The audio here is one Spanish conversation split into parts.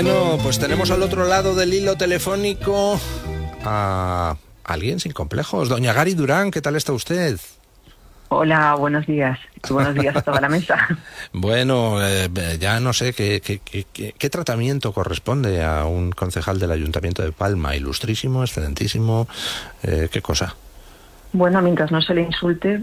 Bueno, pues tenemos al otro lado del hilo telefónico a alguien sin complejos. Doña Gary Durán, ¿qué tal está usted? Hola, buenos días. buenos días a toda la mesa. bueno, eh, ya no sé ¿qué, qué, qué, tratamiento corresponde a un concejal del Ayuntamiento de Palma. Ilustrísimo, excelentísimo. Eh, ¿Qué cosa? Bueno, mientras no se le insulte.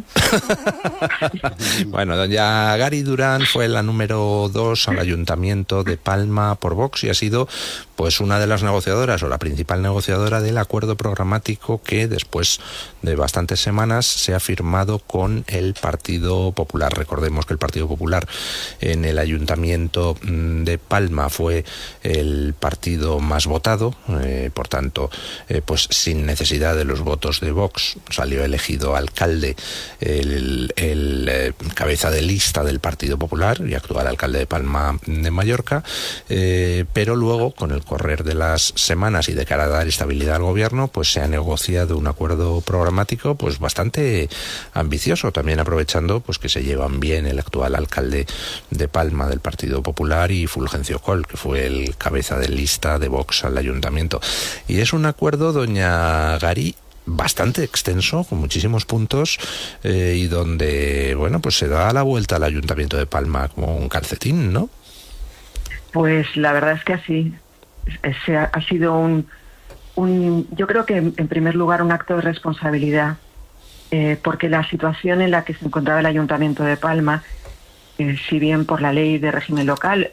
bueno, doña Gary Durán fue la número dos al Ayuntamiento de Palma por Vox y ha sido pues una de las negociadoras o la principal negociadora del acuerdo programático que después de bastantes semanas se ha firmado con el Partido Popular. Recordemos que el Partido Popular en el Ayuntamiento mm, de Palma fue el partido más votado, eh, por tanto, eh, pues sin necesidad de los votos de Vox salió elegido alcalde el, cabeza de lista del Partido Popular y actual alcalde de Palma de Mallorca, eh, pero luego, con el correr de las semanas y de cara a dar estabilidad al gobierno, pues se ha negociado un acuerdo programático pues bastante ambicioso, también aprovechando pues que se llevan bien el actual alcalde de Palma del Partido Popular y Fulgencio Col, que fue el cabeza de lista de Vox al ayuntamiento. Y es un acuerdo, doña Gary, bastante extenso, con muchísimos puntos, eh, y donde, bueno, pues se da la vuelta al Ayuntamiento de Palma como un calcetín, ¿no? Pues la verdad es que así. Se ha, sido un, un, yo creo que en primer lugar un acto de responsabilidad, eh, porque la situación en la que se encontraba el Ayuntamiento de Palma, eh, si bien por la ley de régimen local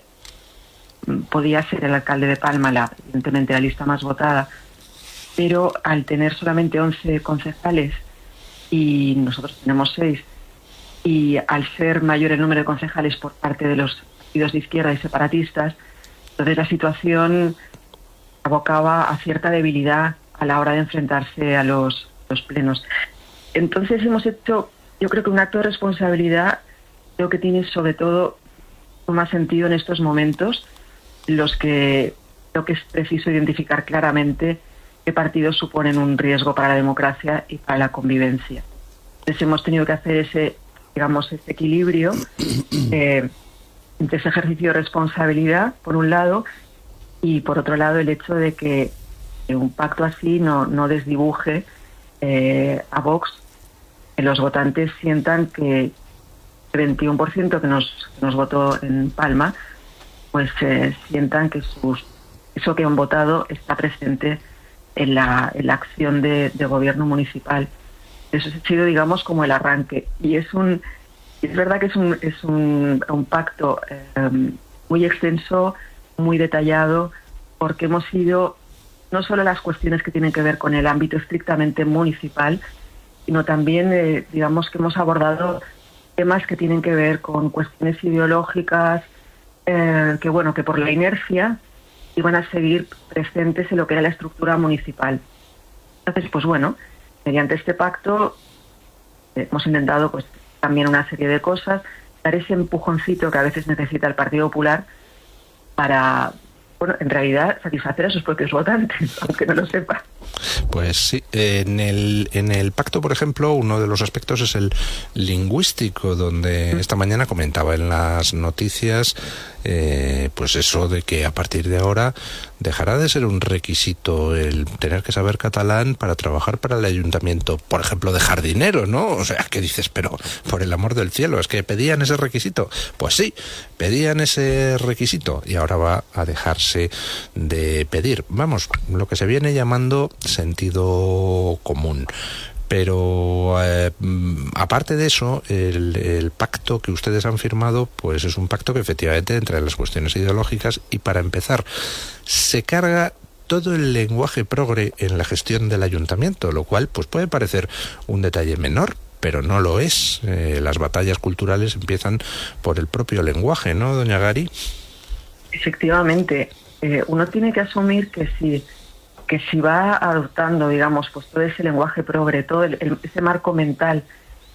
mm, podía ser el alcalde de Palma, la, evidentemente la lista más votada, pero al tener solamente 11 concejales y nosotros tenemos 6, y al ser mayor el número de concejales por parte de los partidos de izquierda y separatistas, entonces la situación abocaba a cierta debilidad a la hora de enfrentarse a los, los plenos. Entonces hemos hecho, yo creo que un acto de responsabilidad, creo que tiene sobre todo más sentido en estos momentos, los que creo que es preciso identificar claramente qué partidos suponen un riesgo para la democracia y para la convivencia. Entonces hemos tenido que hacer ese, digamos, ese equilibrio eh, entre ese ejercicio de responsabilidad, por un lado, y por otro lado el hecho de que un pacto así no, no desdibuje eh, a Vox, que los votantes sientan que el 21% que nos, nos votó en Palma, pues eh, sientan que sus, eso que han votado está presente en la, en la acción de, gobierno municipal. Eso ha sido, digamos, como el arranque. Y es un es verdad que es un, es un, pacto em, muy extenso, muy detallado, porque hemos ido no solo las cuestiones que tienen que ver con el ámbito estrictamente municipal, sino también, eh, digamos, que hemos abordado temas que tienen que ver con cuestiones ideológicas, eh, que bueno, que por la inercia iban a seguir presentes en lo que era la estructura municipal. Entonces, pues bueno, mediante este pacto eh, hemos intentado pues también una serie de cosas, dar ese empujoncito que a veces necesita el Partido Popular para, bueno, en realidad satisfacer a sus propios votantes, aunque no lo sepa. Pues sí, en el, en el pacto, por ejemplo, uno de los aspectos es el lingüístico, donde esta mañana comentaba en las noticias eh, pues eso de que a partir de ahora dejará de ser un requisito el tener que saber catalán para trabajar para el ayuntamiento, por ejemplo, de jardinero, ¿no? O sea, que dices, pero por el amor del cielo, es que pedían ese requisito. Pues sí, pedían ese requisito y ahora va a dejarse de pedir. Vamos, lo que se viene llamando sentido común. Pero eh, aparte de eso, el, pacto que ustedes han firmado, pues es un pacto que efectivamente entre las cuestiones ideológicas y para empezar, se carga todo el lenguaje progre en la gestión del ayuntamiento, lo cual pues puede parecer un detalle menor, pero no lo es. Eh, las batallas culturales empiezan por el propio lenguaje, ¿no, doña Gary? Efectivamente, eh, uno tiene que asumir que si que si va adoptando, digamos, pues todo ese lenguaje progre, todo ese marco mental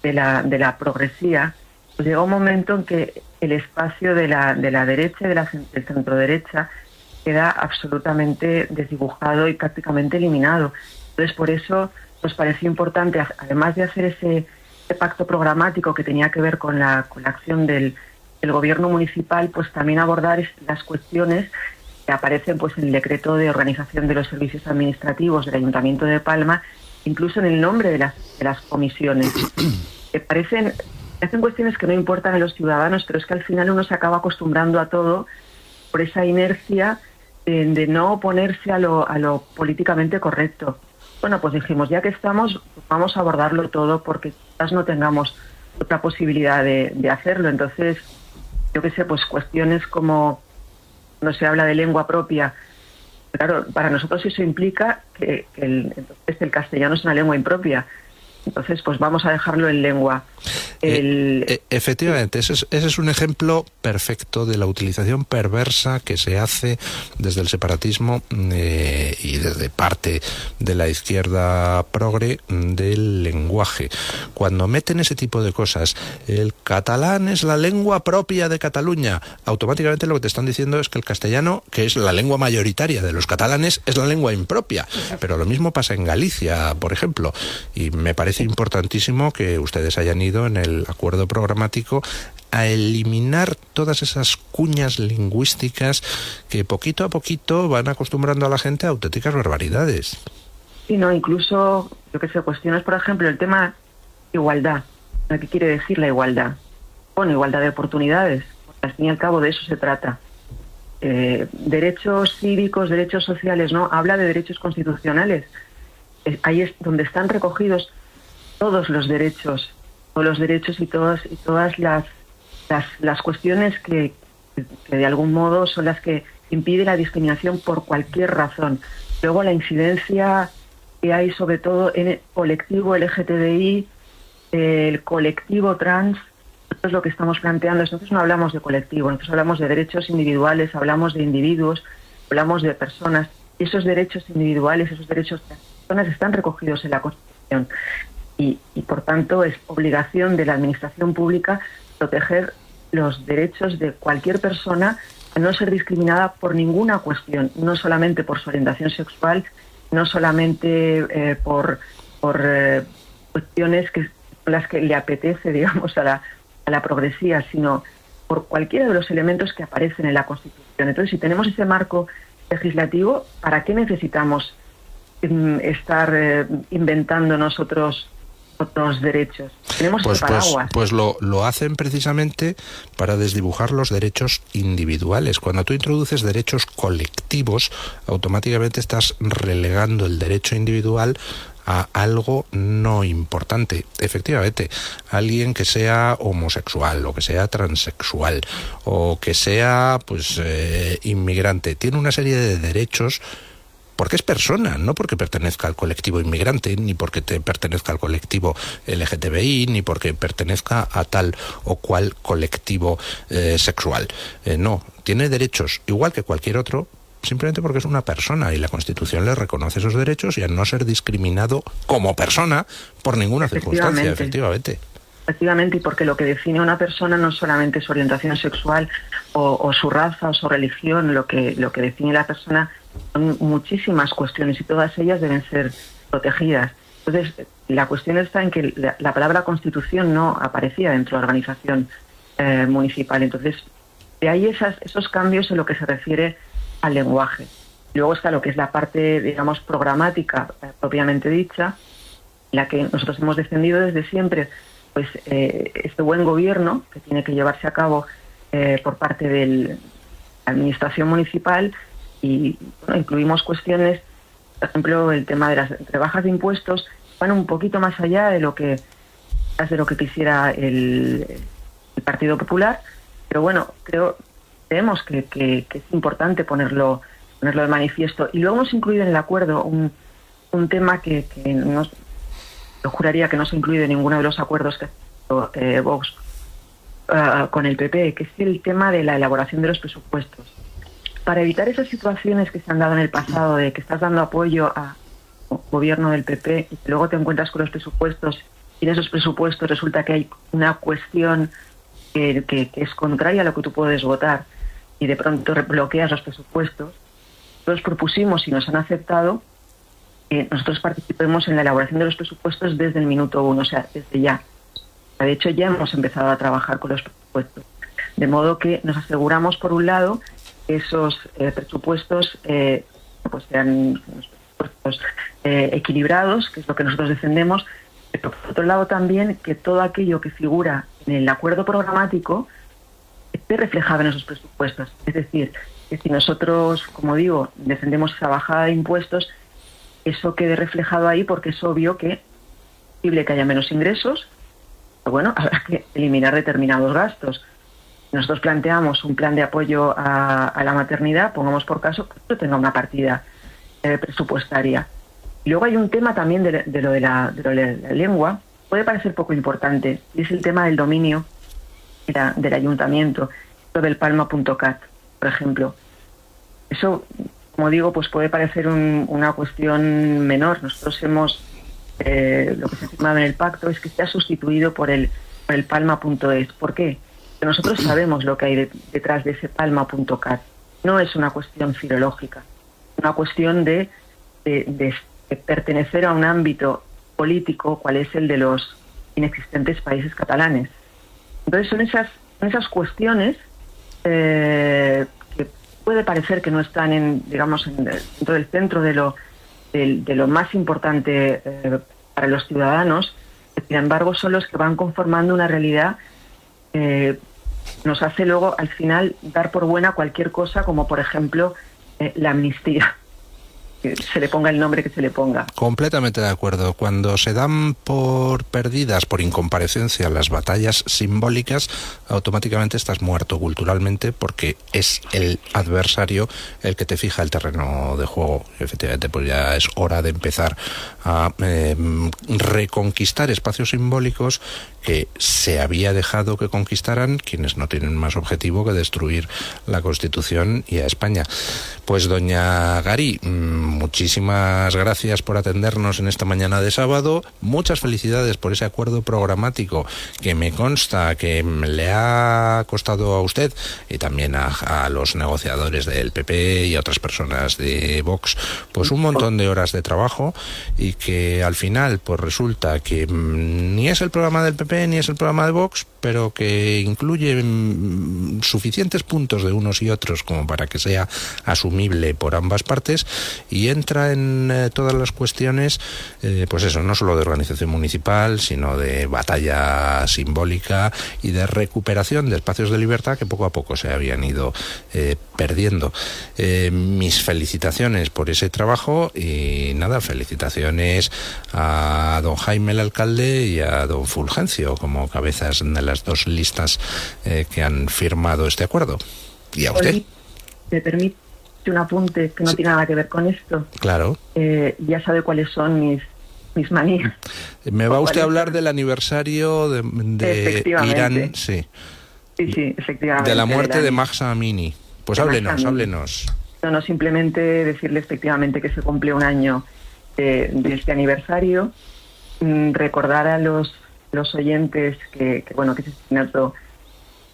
de la, de la progresía, pues llega un momento en que el espacio de la, de la derecha y de la, del centro derecha queda absolutamente desdibujado y prácticamente eliminado. Entonces, por eso nos pareció importante, además de hacer ese, pacto programático que tenía que ver con la, con la acción del, del gobierno municipal, pues también abordar las cuestiones que aparecen pues en el decreto de organización de los servicios administrativos del Ayuntamiento de Palma, incluso en el nombre de las, de las comisiones. que parecen, hacen cuestiones que no importan a los ciudadanos, pero es que al final uno se acaba acostumbrando a todo por esa inercia de, no oponerse a lo, a lo políticamente correcto. Bueno, pues dijimos, ya que estamos, vamos a abordarlo todo porque quizás no tengamos otra posibilidad de, de hacerlo. Entonces, yo qué sé, pues cuestiones como no se habla de lengua propia, claro, para nosotros eso implica que, el, entonces el castellano es una lengua impropia. Entonces, pues vamos a dejarlo en lengua. Eh, eh, efectivamente, ese es, un ejemplo perfecto de la utilización perversa que se hace desde el separatismo eh, y desde parte de la izquierda progre del lenguaje. Cuando meten ese tipo de cosas, el catalán es la lengua propia de Cataluña, automáticamente lo que te están diciendo es que el castellano, que es la lengua mayoritaria de los catalanes, es la lengua impropia. Pero lo mismo pasa en Galicia, por ejemplo, y me parece importantísimo que ustedes hayan ido en el acuerdo programático a eliminar todas esas cuñas lingüísticas que poquito a poquito van acostumbrando a la gente a auténticas barbaridades. Sí, no, incluso, yo que sé, cuestiones, por ejemplo, el tema igualdad. ¿Qué quiere decir la igualdad? Bueno, igualdad de oportunidades. Al fin y al cabo de eso se trata. Eh, derechos cívicos, derechos sociales, ¿no? Habla de derechos constitucionales. ahí es donde están recogidos todos los derechos, todos los derechos y todas y todas las las, las cuestiones que, de algún modo son las que impiden la discriminación por cualquier razón. Luego la incidencia que hay sobre todo en el colectivo LGTBI, el colectivo trans, es lo que estamos planteando. Nosotros no hablamos de colectivo, nosotros hablamos de derechos individuales, hablamos de individuos, hablamos de personas. Y esos derechos individuales, esos derechos de las personas están recogidos en la Constitución y, por tanto es obligación de la Administración Pública proteger los derechos de cualquier persona a no ser discriminada por ninguna cuestión, no solamente por su orientación sexual, no solamente eh, por, por eh, cuestiones que las que le apetece, digamos, a la, a la progresía, sino por cualquiera de los elementos que aparecen en la Constitución. Entonces, si tenemos ese marco legislativo, ¿para qué necesitamos mm, estar eh, inventando nosotros otros derechos. Tenemos pues, pues, pues, lo, lo hacen precisamente para desdibujar los derechos individuales. Cuando tú introduces derechos colectivos, automáticamente estás relegando el derecho individual a algo no importante. Efectivamente, alguien que sea homosexual o que sea transexual o que sea pues eh, inmigrante tiene una serie de derechos porque es persona, no porque pertenezca al colectivo inmigrante, ni porque te pertenezca al colectivo LGTBI, ni porque pertenezca a tal o cual colectivo eh, sexual. Eh, no, tiene derechos igual que cualquier otro, simplemente porque es una persona y la Constitución le reconoce esos derechos y a no ser discriminado como persona por ninguna circunstancia, efectivamente. Efectivamente, y porque lo que define a una persona no solamente su orientación sexual o, o, su raza o su religión, lo que, lo que define a la persona son muchísimas cuestiones y todas ellas deben ser protegidas. Entonces, la cuestión está en que la, palabra constitución no aparecía dentro de la organización eh, municipal. Entonces, de ahí esas, esos cambios en lo que se refiere al lenguaje. Luego está lo que es la parte, digamos, programática eh, propiamente dicha, la que nosotros hemos defendido desde siempre, pues eh, este buen gobierno que tiene que llevarse a cabo por parte de la administración municipal y incluimos cuestiones, por ejemplo, el tema de las rebajas de impuestos, van un poquito más allá de lo que de lo que quisiera el, Partido Popular, pero bueno, creo creemos que, que, es importante ponerlo ponerlo de manifiesto. Y luego hemos incluido en el acuerdo un, un tema que, que no, yo juraría que no se incluye en ninguno de los acuerdos que ha eh, Vox ah, con el PP, que es el tema de la elaboración de los presupuestos para evitar esas situaciones que se han dado en el pasado de que estás dando apoyo a gobierno del PP y luego te encuentras con los presupuestos y en esos presupuestos resulta que hay una cuestión que, es contraria a lo que tú puedes votar y de pronto bloqueas los presupuestos, nosotros propusimos y nos han aceptado que nosotros participemos en la elaboración de los presupuestos desde el minuto uno, o sea, desde ya. De hecho, ya hemos empezado a trabajar con los presupuestos. De modo que nos aseguramos, por un lado, esos presupuestos pues sean presupuestos equilibrados, que es lo que nosotros defendemos, pero por otro lado también que todo aquello que figura en el acuerdo programático esté reflejado en esos presupuestos. Es decir, que si nosotros, como digo, defendemos esa bajada de impuestos, eso quede reflejado ahí porque es obvio que es posible que haya menos ingresos, pero bueno, habrá que eliminar determinados gastos. Nosotros planteamos un plan de apoyo a, la maternidad, pongamos por caso que tenga una partida eh, presupuestaria. Luego hay un tema también de, lo de, la, lengua, puede parecer poco importante, y es el tema del dominio del ayuntamiento, lo del palma.cat, por ejemplo. Eso, como digo, pues puede parecer una cuestión menor. Nosotros hemos, eh, lo que se ha firmado en el pacto es que se ha sustituido por el, por el palma.es. ¿Por qué? Porque nosotros sabemos lo que hay detrás de ese palma.cat. No es una cuestión filológica, una cuestión de, de pertenecer a un ámbito político, cual es el de los inexistentes países catalanes. Entonces son esas, esas cuestiones eh, que puede parecer que no están en, digamos, en, dentro del centro de lo, de, lo más importante eh, para los ciudadanos, sin embargo son los que van conformando una realidad eh, nos hace luego al final dar por buena cualquier cosa como por ejemplo la amnistía se le ponga el nombre que se le ponga. Completamente de acuerdo. Cuando se dan por perdidas, por incomparecencia, las batallas simbólicas, automáticamente estás muerto culturalmente porque es el adversario el que te fija el terreno de juego. Efectivamente, pues ya es hora de empezar a em, reconquistar espacios simbólicos que se había dejado que conquistaran quienes no tienen más objetivo que destruir la Constitución y a España. Pues doña Gari, mm, muchísimas gracias por atendernos en esta mañana de sábado. Muchas felicidades por ese acuerdo programático que me consta que le ha costado a usted y también a, los negociadores del PP y a otras personas de Vox pues un montón de horas de trabajo y que al final pues resulta que mm, ni es el programa del PP ni es el programa de Vox, pero que incluye mm, suficientes puntos de unos y otros como para que sea asumible por ambas partes y entra en eh, todas las cuestiones, eh, pues eso, no solo de organización municipal, sino de batalla simbólica y de recuperación de espacios de libertad que poco a poco se habían ido eh, perdiendo. mis felicitaciones por ese trabajo y nada, felicitaciones a don Jaime el alcalde y a don Fulgencio como cabezas de las dos listas que han firmado este acuerdo. ¿Y a usted? ¿Me permite un apunte que no tiene nada que ver con esto. Claro. Eh, ya sabe cuáles son mis, mis manías. Me va usted a hablar del aniversario de, Irán, sí. Sí, sí, efectivamente. De la muerte de, Mahsa Amini. Pues háblenos, háblenos. No, no, simplemente decirle efectivamente que se cumple un año de, este aniversario. Mm, recordar a los, los oyentes que, que bueno, que ese asesinato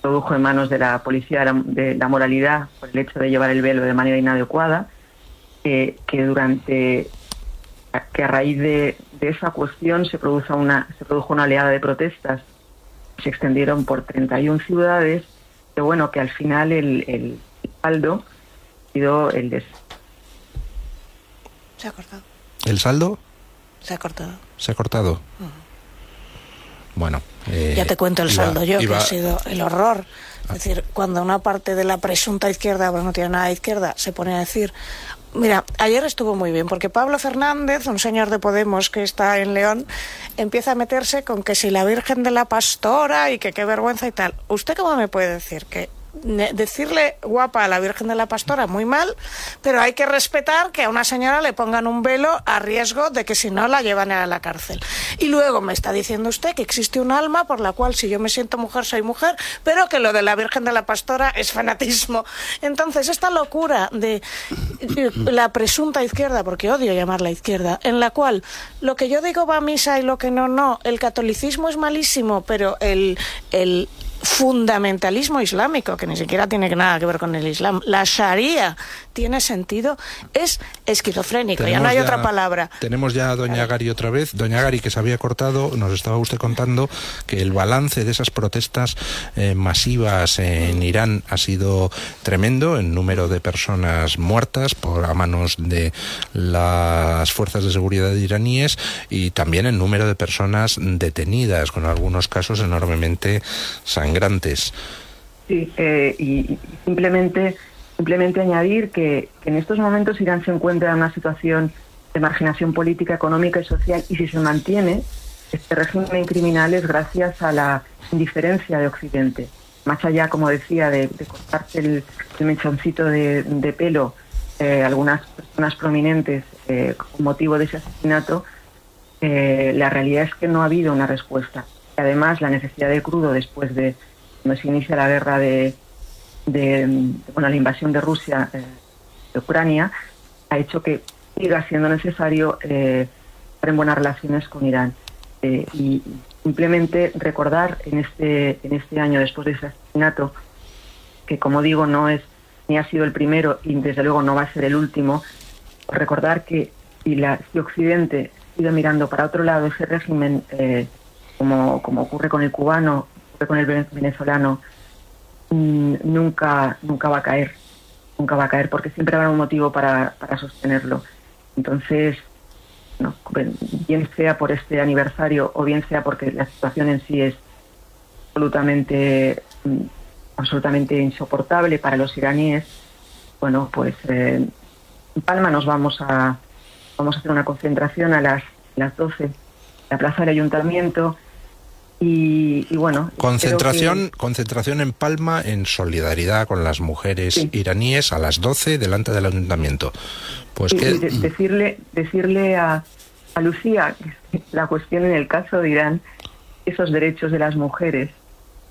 produjo en manos de la policía de la, moralidad por el hecho de llevar el velo de manera inadecuada, que durante que a raíz de, esa cuestión se produjo una se produjo una oleada de protestas se extendieron por 31 ciudades que bueno que al final el, el saldo ha sido el de se ha cortado. El saldo se ha cortado. Se ha cortado bueno. Eh, ya te cuento el saldo yo, que ha sido el horror. Es decir, cuando una parte de la presunta izquierda, bueno, no tiene nada de izquierda, se pone a decir, Mira, ayer estuvo muy bien porque Pablo Fernández, un señor de Podemos que está en León, empieza a meterse con que si la Virgen de la Pastora y que qué vergüenza y tal. ¿Usted cómo me puede decir que decirle guapa a la Virgen de la Pastora muy mal, pero hay que respetar que a una señora le pongan un velo a riesgo de que si no la llevan a la cárcel. Y luego me está diciendo usted que existe un alma por la cual si yo me siento mujer soy mujer, pero que lo de la Virgen de la Pastora es fanatismo. Entonces, esta locura de la presunta izquierda, porque odio llamarla izquierda, en la cual lo que yo digo va a misa y lo que no, no, el catolicismo es malísimo, pero el, el fundamentalismo islámico, que ni siquiera tiene nada que ver con el Islam, la Sharia tiene sentido, es esquizofrénico, ya no hay otra palabra. Tenemos ya a Doña Gari otra vez. Doña Gari, que se había cortado, nos estaba usted contando que el balance de esas protestas eh, masivas en Irán ha sido tremendo en número de personas muertas por a manos de las fuerzas de seguridad iraníes y también en número de personas detenidas, con algunos casos enormemente Sí, eh, y simplemente Simplemente añadir que, en estos momentos Irán se encuentra en una situación de marginación política, económica y social y si se mantiene este régimen criminal es gracias a la indiferencia de Occidente. Más allá, como decía, de, cortarse el, mechoncito de, pelo eh, algunas personas prominentes eh, con motivo de ese asesinato, eh, la realidad es que no ha habido una respuesta. Además, la necesidad de crudo después de cuando se inicia la guerra de, de la invasión de Rusia eh, de Ucrania ha hecho que siga siendo necesario eh, estar en buenas relaciones con Irán. Eh, y simplemente recordar en este, en este año, después de ese asesinato, que como digo, no es ni ha sido el primero y desde luego no va a ser el último, recordar que si, la, si Occidente sigue mirando para otro lado ese régimen, como, como ocurre con el cubano, ocurre con el venezolano, Mm, nunca, nunca va a caer, nunca va a caer porque siempre habrá un motivo para, para sostenerlo. Entonces, no, bien sea por este aniversario o bien sea porque la situación en sí es absolutamente, mm, absolutamente insoportable para los iraníes, bueno, pues eh, en Palma nos vamos a, vamos a hacer una concentración a las, las 12 en la plaza del ayuntamiento y, bueno. Concentración, concentración en Palma en solidaridad con las mujeres iraníes a las 12 delante del ayuntamiento. Pues que... decirle, decirle a, a Lucía la cuestión en el caso de Irán, esos derechos de las mujeres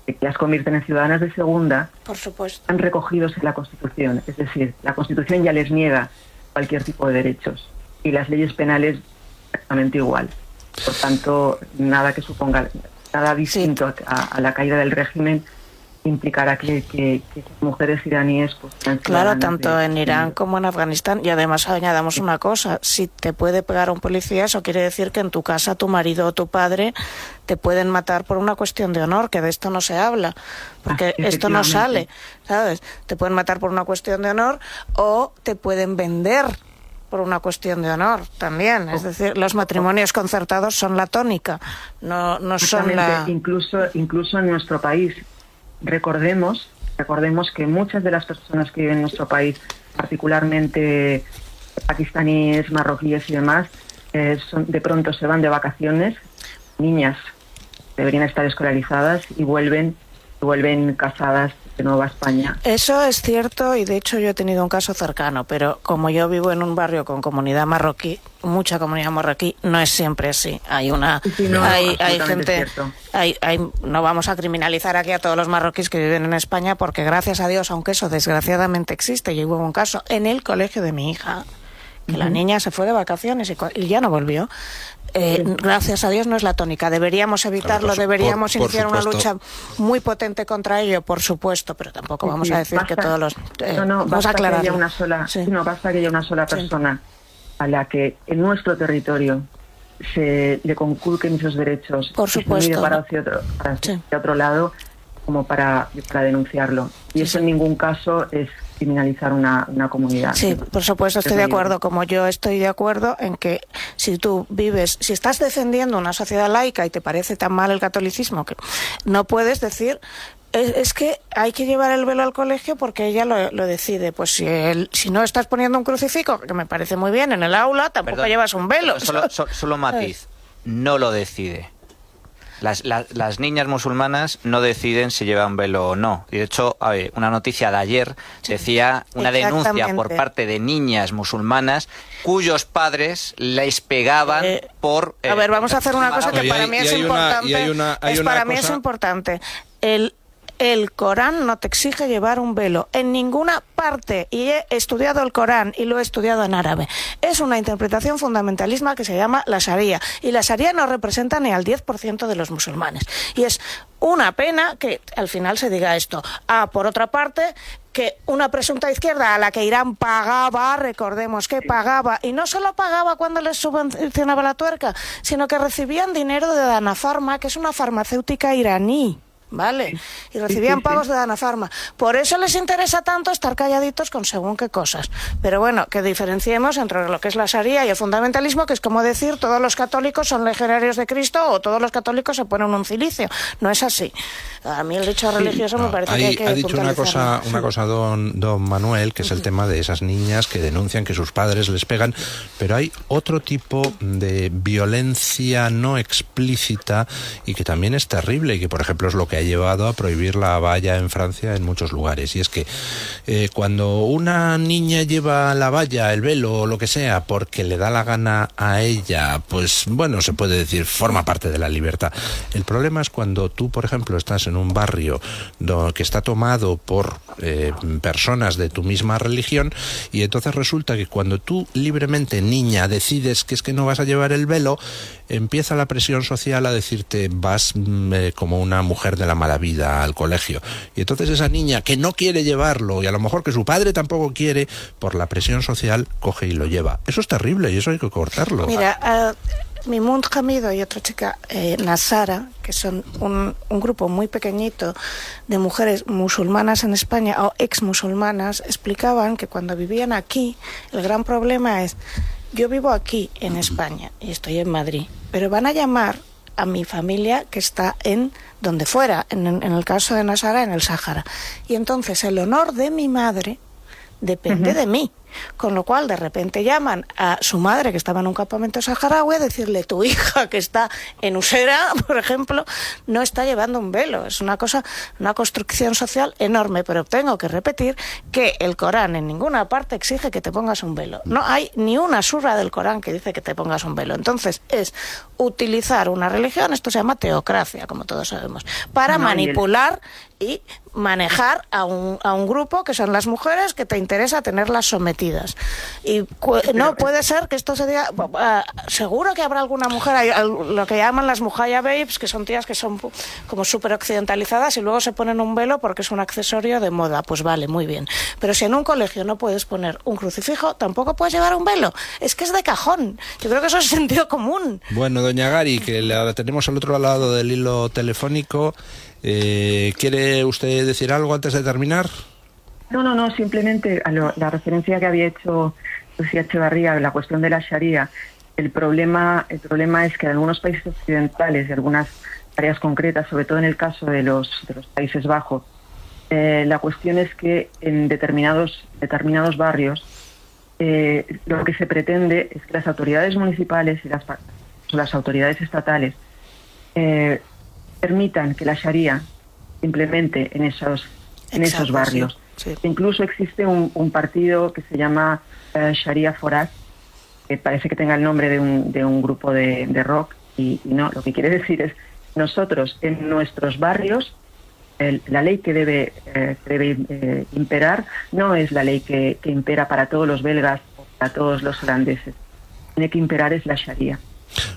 que las convierten en ciudadanas de segunda, Por supuesto. están recogidos en la Constitución. Es decir, la Constitución ya les niega cualquier tipo de derechos y las leyes penales exactamente igual. Por tanto, nada que suponga nada distinto a, la caída del régimen implicará que, que, mujeres iraníes pues claro tanto en Irán como en Afganistán. Y además añadamos una cosa si te puede pegar un policía eso quiere decir que en tu casa tu marido o tu padre te pueden matar por una cuestión de honor que de esto no se habla porque esto no sale sabes te pueden matar por una cuestión de honor o te pueden vender por una cuestión de honor también. Es decir, los matrimonios concertados son la tónica, no, no son la... Incluso, incluso en nuestro país, recordemos, recordemos que muchas de las personas que viven en nuestro país, particularmente pakistaníes, marroquíes y demás, eh, son, de pronto se van de vacaciones, niñas deberían estar escolarizadas y vuelven, vuelven casadas de Nueva España. Eso es cierto y de hecho yo he tenido un caso cercano, pero como yo vivo en un barrio con comunidad marroquí, mucha comunidad marroquí, no es siempre así. Hay una, hay, hay gente, hay, hay, no vamos a criminalizar aquí a todos los marroquíes que viven en España porque gracias a Dios, aunque eso desgraciadamente existe, yo hubo un caso en el colegio de mi hija que la niña se fue de vacaciones y, ya no volvió. Eh, gracias a Dios no es la tónica. Deberíamos evitarlo, deberíamos iniciar una lucha muy potente contra ello, por supuesto, pero tampoco vamos a decir que todos los. Eh, no, no, vamos a aclarar. Que haya una sola, No basta que haya una sola persona a la que en nuestro territorio se le conculquen esos derechos. Por supuesto. Para hacia otro, para otro lado como para, para denunciarlo. Y eso en ningún caso es criminalizar una, una comunidad. Sí, por supuesto, estoy de acuerdo, como yo estoy de acuerdo en que si tú vives, si estás defendiendo una sociedad laica y te parece tan mal el catolicismo, que no puedes decir es, que hay que llevar el velo al colegio porque ella lo, lo decide. Pues si, el, si no estás poniendo un crucifijo, que me parece muy bien, en el aula, tampoco llevas un velo. Solo, solo matiz, no lo decide. Las, las, niñas musulmanas no deciden si llevan velo o no. Y de hecho, una noticia de ayer decía una denuncia por parte de niñas musulmanas cuyos padres les pegaban eh, por... a ver, vamos a hacer una cosa que para mí es importante. para mí es importante. El el Corán no te exige llevar un velo en ninguna parte. Y he estudiado el Corán y lo he estudiado en árabe. Es una interpretación fundamentalista que se llama la Sharia. Y la Sharia no representa ni al 10% de los musulmanes. Y es una pena que al final se diga esto. Ah, por otra parte, que una presunta izquierda a la que Irán pagaba, recordemos que pagaba, y no solo pagaba cuando les subvencionaba la tuerca, sino que recibían dinero de Danafarma, que es una farmacéutica iraní. ¿Vale? Y recibían pagos de Dana Farma. Por eso les interesa tanto estar calladitos con según qué cosas. Pero bueno, que diferenciemos entre lo que es la Sharia y el fundamentalismo, que es como decir todos los católicos son legionarios de Cristo o todos los católicos se ponen un cilicio. No es así. A mí el hecho religioso me parece que hay que Ha dicho una cosa, una cosa don, don Manuel, que es el tema de esas niñas que denuncian que sus padres les pegan, pero hay otro tipo de violencia no explícita y que también es terrible y que, por ejemplo, es lo que ha llevado a prohibir la valla en Francia en muchos lugares. Y es que eh, cuando una niña lleva la valla, el velo o lo que sea, porque le da la gana a ella, pues bueno, se puede decir, forma parte de la libertad. El problema es cuando tú, por ejemplo, estás en un barrio que está tomado por eh, personas de tu misma religión y entonces resulta que cuando tú libremente, niña, decides que es que no vas a llevar el velo, empieza la presión social a decirte vas mm, eh, como una mujer de la mala vida al colegio. Y entonces esa niña que no quiere llevarlo y a lo mejor que su padre tampoco quiere, por la presión social, coge y lo lleva. Eso es terrible y eso hay que cortarlo. Mira, uh, Mimund Hamido y otra chica, eh, Nasara, que son un, un, grupo muy pequeñito de mujeres musulmanas en España o ex musulmanas, explicaban que cuando vivían aquí, el gran problema es yo vivo aquí en España y estoy en Madrid, pero van a llamar a mi familia que está en donde fuera, en, en el caso de Nasara, en el Sáhara. Y entonces el honor de mi madre depende uh -huh. de mí. Con lo cual, de repente llaman a su madre, que estaba en un campamento saharaui, a decirle, tu hija, que está en Usera, por ejemplo, no está llevando un velo. Es una cosa, una construcción social enorme, pero tengo que repetir que el Corán en ninguna parte exige que te pongas un velo. No hay ni una surra del Corán que dice que te pongas un velo. Entonces, es utilizar una religión, esto se llama teocracia, como todos sabemos, para no, manipular y manejar a un, a un grupo que son las mujeres que te interesa tenerlas sometidas. Y no puede ser que esto se diga. Uh, seguro que habrá alguna mujer, lo que llaman las mujaya babes, que son tías que son como súper occidentalizadas y luego se ponen un velo porque es un accesorio de moda. Pues vale, muy bien. Pero si en un colegio no puedes poner un crucifijo, tampoco puedes llevar un velo. Es que es de cajón. Yo creo que eso es sentido común. Bueno, doña Gary, que la tenemos al otro lado del hilo telefónico. Eh, ¿Quiere usted decir algo antes de terminar? No, no, no, simplemente a lo, la referencia que había hecho Lucía Echevarría, la cuestión de la Sharia, el problema, el problema es que en algunos países occidentales, de algunas áreas concretas, sobre todo en el caso de los, de los Países Bajos, eh, la cuestión es que en determinados, determinados barrios eh, lo que se pretende es que las autoridades municipales y las, las autoridades estatales eh, permitan que la Sharia implemente en esos, en Exacto, esos barrios. Sí, sí. Incluso existe un, un, partido que se llama uh, Sharia Foraz, que parece que tenga el nombre de un, de un grupo de, de rock, y, y, no, lo que quiere decir es, nosotros en nuestros barrios, el, la ley que debe, eh, debe eh, imperar no es la ley que, que impera para todos los belgas o para todos los holandeses. Tiene que imperar es la Sharia.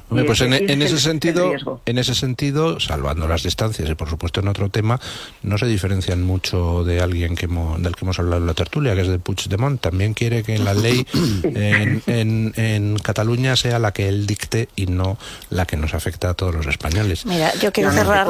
Hombre, pues en, en, ese sentido, en ese sentido, salvando las distancias y por supuesto en otro tema, no se diferencian mucho de alguien que hemos, del que hemos hablado en la tertulia, que es de Puigdemont. También quiere que la ley en, en, en, Cataluña sea la que él dicte y no la que nos afecta a todos los españoles. Mira, yo quiero cerrar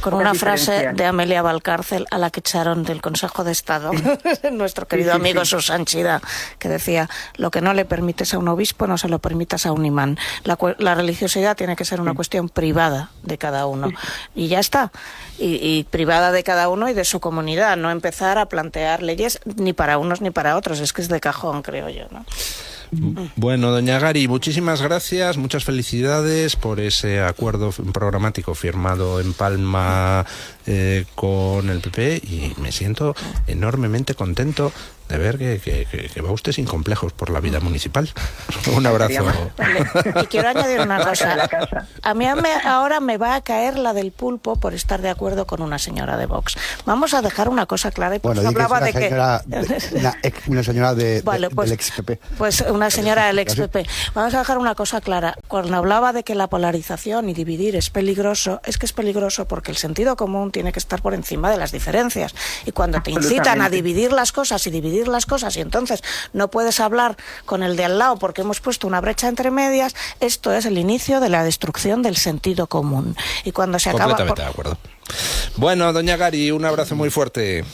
con una frase de Amelia Valcárcel a la que echaron del Consejo de Estado, nuestro querido sí, sí, amigo sí. Susan Chida, que decía, lo que no le permites a un obispo no se lo permitas a un imán. La, la religiosidad tiene que ser una cuestión privada de cada uno. Y ya está. Y, y, privada de cada uno y de su comunidad. No empezar a plantear leyes ni para unos ni para otros. Es que es de cajón, creo yo. ¿no? Bueno, doña Gary, muchísimas gracias, muchas felicidades por ese acuerdo programático firmado en Palma eh, con el PP y me siento enormemente contento de ver que, que, va usted sin complejos por la vida municipal. Un abrazo. Y quiero añadir una cosa. A mí ahora me va a caer la del pulpo por estar de acuerdo con una señora de Vox. Vamos a dejar una cosa clara. Y pues bueno, hablaba de que... Una, señora de, pues, del ex PP. Pues una señora del ex PP. Vamos a dejar una cosa clara. Cuando hablaba de que la polarización y dividir es peligroso, es que es peligroso porque el sentido común tiene que estar por encima de las diferencias. Y cuando te incitan a dividir las cosas y dividir las cosas y entonces no puedes hablar con el de al lado porque hemos puesto una brecha entre medias, esto es el inicio de la destrucción del sentido común. Y cuando se acaba... Bueno, doña Gary, un abrazo muy fuerte.